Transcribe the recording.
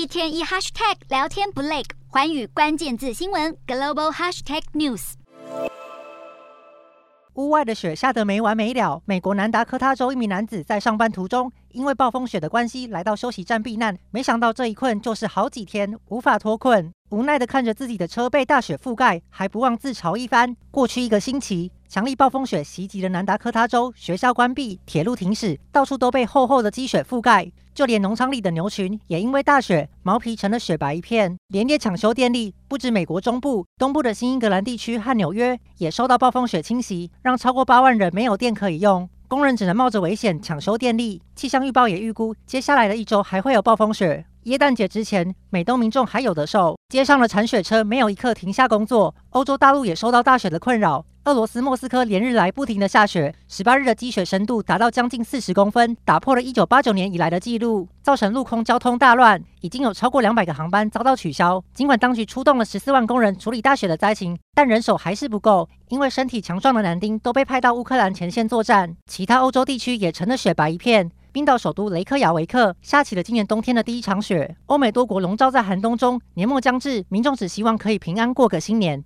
一天一 hashtag 聊天不累，环宇关键字新闻 global hashtag news。屋外的雪下得没完没了。美国南达科他州一名男子在上班途中，因为暴风雪的关系来到休息站避难，没想到这一困就是好几天，无法脱困。无奈地看着自己的车被大雪覆盖，还不忘自嘲一番。过去一个星期，强力暴风雪袭击了南达科他州，学校关闭，铁路停驶，到处都被厚厚的积雪覆盖，就连农场里的牛群也因为大雪，毛皮成了雪白一片。连夜抢修电力，不止美国中部、东部的新英格兰地区和纽约也受到暴风雪侵袭，让超过八万人没有电可以用，工人只能冒着危险抢修电力。气象预报也预估，接下来的一周还会有暴风雪。耶诞节之前，美东民众还有得受，街上的铲雪车没有一刻停下工作。欧洲大陆也受到大雪的困扰，俄罗斯莫斯科连日来不停的下雪，十八日的积雪深度达到将近四十公分，打破了一九八九年以来的记录，造成陆空交通大乱，已经有超过两百个航班遭到取消。尽管当局出动了十四万工人处理大雪的灾情，但人手还是不够，因为身体强壮的男丁都被派到乌克兰前线作战，其他欧洲地区也成了雪白一片。冰岛首都雷克雅维克下起了今年冬天的第一场雪。欧美多国笼罩在寒冬中，年末将至，民众只希望可以平安过个新年。